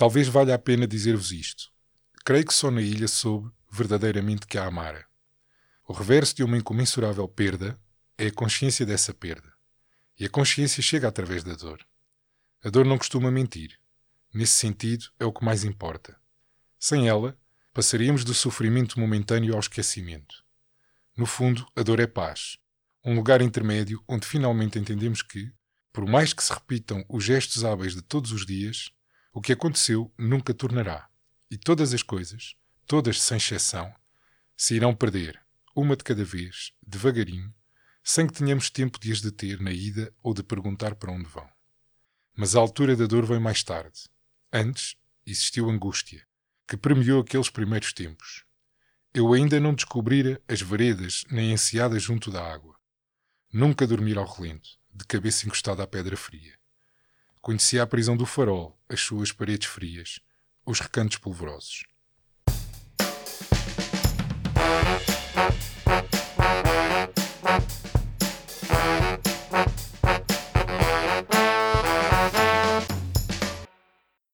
Talvez valha a pena dizer-vos isto. Creio que só na ilha soube verdadeiramente que a amara. O reverso de uma incomensurável perda é a consciência dessa perda. E a consciência chega através da dor. A dor não costuma mentir. Nesse sentido, é o que mais importa. Sem ela, passaríamos do sofrimento momentâneo ao esquecimento. No fundo, a dor é paz, um lugar intermédio onde finalmente entendemos que, por mais que se repitam os gestos hábeis de todos os dias, o que aconteceu nunca tornará, e todas as coisas, todas sem exceção, se irão perder, uma de cada vez, devagarinho, sem que tenhamos tempo de as deter na ida ou de perguntar para onde vão. Mas a altura da dor veio mais tarde. Antes existiu angústia, que premiou aqueles primeiros tempos. Eu ainda não descobrira as veredas nem enseadas junto da água. Nunca dormir ao relento, de cabeça encostada à pedra fria. Conhecia a prisão do farol, as suas paredes frias, os recantos polvorosos.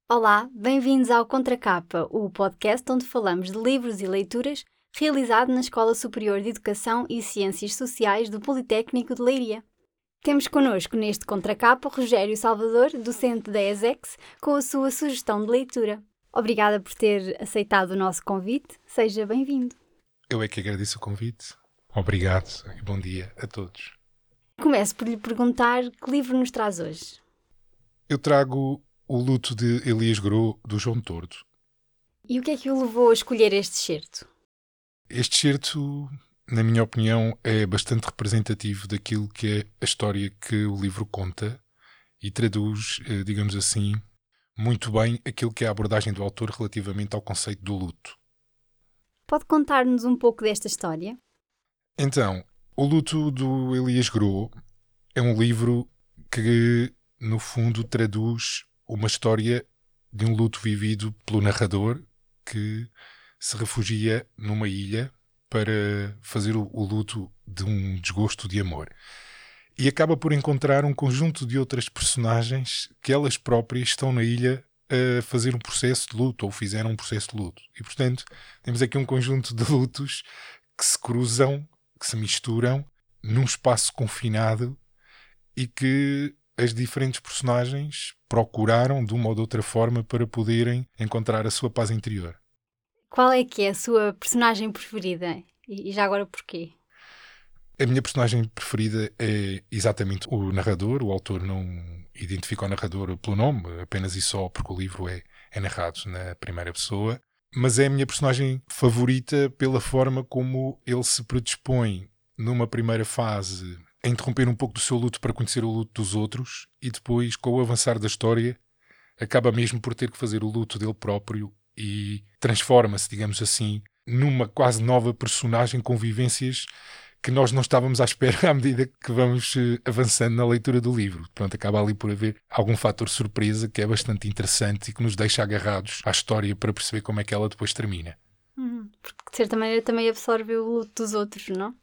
Olá, bem-vindos ao Contracapa, o podcast onde falamos de livros e leituras realizado na Escola Superior de Educação e Ciências Sociais do Politécnico de Leiria. Temos connosco neste contracapa Rogério Salvador, docente da ESEX, com a sua sugestão de leitura. Obrigada por ter aceitado o nosso convite. Seja bem-vindo. Eu é que agradeço o convite. Obrigado e bom dia a todos. Começo por lhe perguntar que livro nos traz hoje. Eu trago O Luto de Elias Gros, do João Tordo. E o que é que o levou a escolher este certo? Este certo, na minha opinião, é bastante representativo daquilo que é a história que o livro conta e traduz, eh, digamos assim, muito bem aquilo que é a abordagem do autor relativamente ao conceito do luto. Pode contar-nos um pouco desta história? Então, O Luto do Elias Gros é um livro que, no fundo, traduz uma história de um luto vivido pelo narrador que se refugia numa ilha para fazer o, o luto de um desgosto de amor. E acaba por encontrar um conjunto de outras personagens que elas próprias estão na ilha a fazer um processo de luto ou fizeram um processo de luto. E portanto, temos aqui um conjunto de lutos que se cruzam, que se misturam num espaço confinado e que as diferentes personagens procuraram de uma ou de outra forma para poderem encontrar a sua paz interior. Qual é que é a sua personagem preferida? E já agora porquê? A minha personagem preferida é exatamente o narrador. O autor não identifica o narrador pelo nome, apenas e só porque o livro é, é narrado na primeira pessoa. Mas é a minha personagem favorita pela forma como ele se predispõe numa primeira fase a interromper um pouco do seu luto para conhecer o luto dos outros e depois, com o avançar da história, acaba mesmo por ter que fazer o luto dele próprio e transforma-se, digamos assim, numa quase nova personagem com vivências que nós não estávamos à espera à medida que vamos eh, avançando na leitura do livro. Pronto, acaba ali por haver algum fator surpresa que é bastante interessante e que nos deixa agarrados à história para perceber como é que ela depois termina. Uhum. Porque de certa maneira também absorve o luto dos outros, não?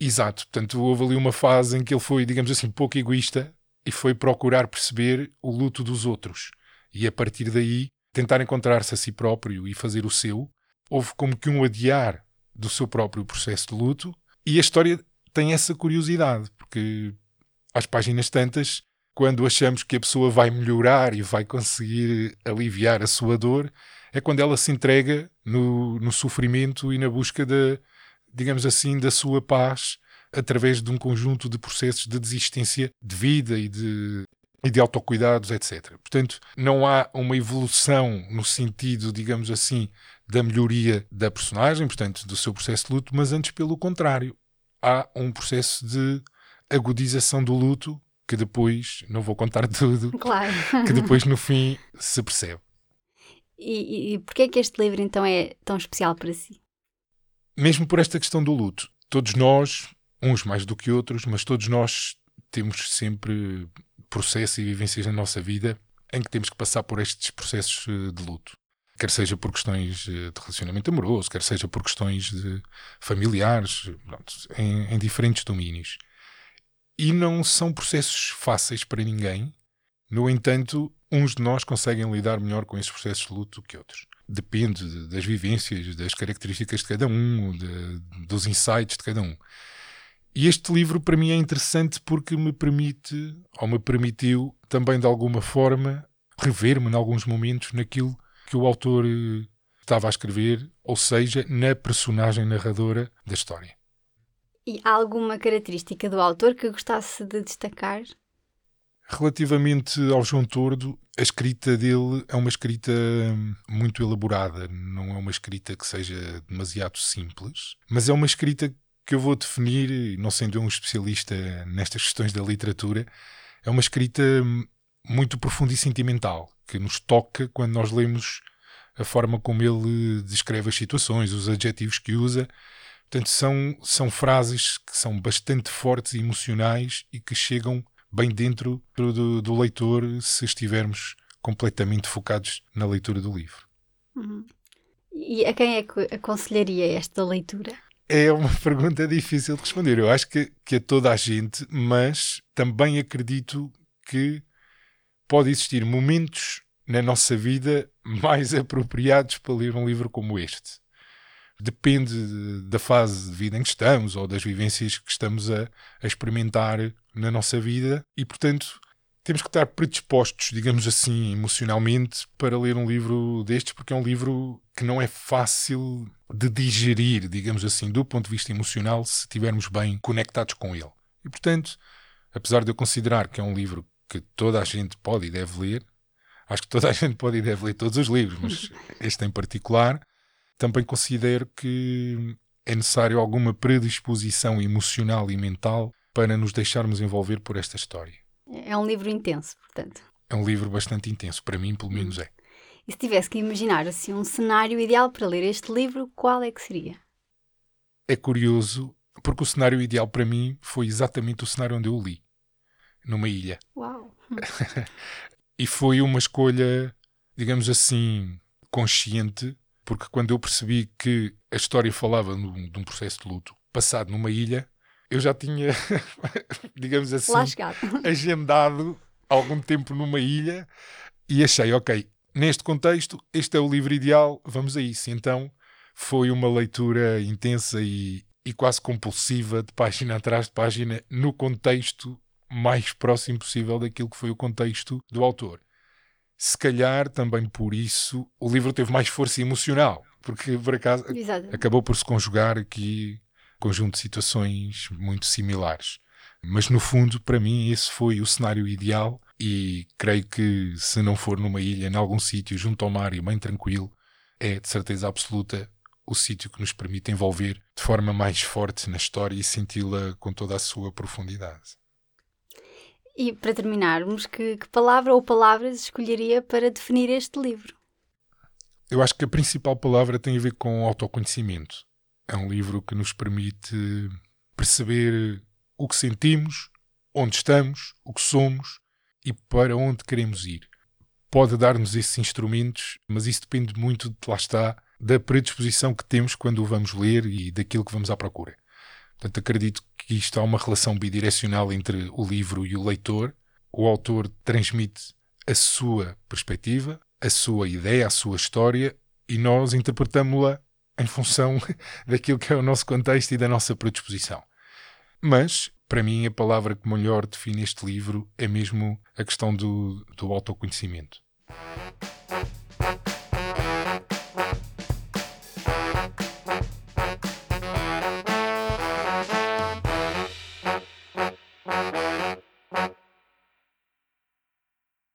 Exato, portanto houve ali uma fase em que ele foi, digamos assim, pouco egoísta e foi procurar perceber o luto dos outros. E a partir daí tentar encontrar-se a si próprio e fazer o seu, houve como que um adiar do seu próprio processo de luto. E a história tem essa curiosidade, porque às páginas tantas, quando achamos que a pessoa vai melhorar e vai conseguir aliviar a sua dor, é quando ela se entrega no, no sofrimento e na busca da, digamos assim, da sua paz através de um conjunto de processos de desistência de vida e de e de autocuidados, etc. Portanto, não há uma evolução no sentido, digamos assim, da melhoria da personagem, portanto, do seu processo de luto, mas antes pelo contrário. Há um processo de agudização do luto que depois, não vou contar tudo, claro. que depois no fim se percebe. E, e, porquê é que este livro então é tão especial para si? Mesmo por esta questão do luto. Todos nós, uns mais do que outros, mas todos nós temos sempre processos e vivências na nossa vida em que temos que passar por estes processos eh, de luto. Quer seja por questões eh, de relacionamento amoroso, quer seja por questões familiares, em, em diferentes domínios. E não são processos fáceis para ninguém, No entanto, uns de nós conseguem lidar melhor com esses processos de luto que outros. Depende das vivências, das características de cada um, de, dos insights de cada um. E este livro para mim é interessante porque me permite, ou me permitiu também de alguma forma, rever-me em alguns momentos naquilo que o autor eh, estava a escrever, ou seja, na personagem narradora da história. E há alguma característica do autor que gostasse de destacar? Relativamente ao João Tordo, a escrita dele é uma escrita muito elaborada, não é uma escrita que seja demasiado simples, mas é uma escrita que eu vou definir, não sendo um especialista nestas questões da literatura, é uma escrita muito profunda e sentimental, que nos toca quando nós lemos a forma como ele descreve as situações, os adjetivos que usa. Portanto, são, são frases que são bastante fortes e emocionais e que chegam bem dentro do, do leitor se estivermos completamente focados na leitura do livro. Uhum. E a quem é que aconselharia esta leitura? É uma pergunta difícil de responder. Eu acho que, que a toda a gente, mas também acredito que pode existir momentos na nossa vida mais apropriados para ler um livro como este. Depende da fase de vida em que estamos ou das vivências que estamos a, a experimentar na nossa vida e, portanto, temos que estar predispostos, digamos assim, emocionalmente, para ler um livro destes, porque é um livro que não é fácil de digerir, digamos assim, do ponto de vista emocional, se estivermos bem conectados com ele. E, portanto, apesar de eu considerar que é um livro que toda a gente pode e deve ler, acho que toda a gente pode e deve ler todos os livros, mas este em particular, também considero que é necessário alguma predisposição emocional e mental para nos deixarmos envolver por esta história. É um livro intenso, portanto. É um livro bastante intenso, para mim, pelo menos é. E se tivesse que imaginar assim um cenário ideal para ler este livro, qual é que seria? É curioso, porque o cenário ideal para mim foi exatamente o cenário onde eu o li, numa ilha. Uau! e foi uma escolha, digamos assim, consciente porque quando eu percebi que a história falava de um processo de luto passado numa ilha, eu já tinha, digamos assim, agendado algum tempo numa ilha e achei, ok, neste contexto, este é o livro ideal, vamos a isso. Então foi uma leitura intensa e, e quase compulsiva, de página atrás de página, no contexto mais próximo possível daquilo que foi o contexto do autor se calhar também por isso o livro teve mais força emocional, porque por acaso Exato. acabou por se conjugar aqui um conjunto de situações muito similares. Mas no fundo, para mim, esse foi o cenário ideal e creio que se não for numa ilha, em algum sítio junto ao mar e bem tranquilo, é de certeza absoluta o sítio que nos permite envolver de forma mais forte na história e senti-la com toda a sua profundidade. E para terminarmos, que, que palavra ou palavras escolheria para definir este livro? Eu acho que a principal palavra tem a ver com autoconhecimento. É um livro que nos permite perceber o que sentimos, onde estamos, o que somos e para onde queremos ir. Pode dar-nos esses instrumentos, mas isso depende muito, de, lá está, da predisposição que temos quando o vamos ler e daquilo que vamos à procura. Portanto, acredito que isto há uma relação bidirecional entre o livro e o leitor. O autor transmite a sua perspectiva, a sua ideia, a sua história e nós interpretamos-la em função daquilo que é o nosso contexto e da nossa predisposição. Mas, para mim, a palavra que melhor define este livro é mesmo a questão do, do autoconhecimento.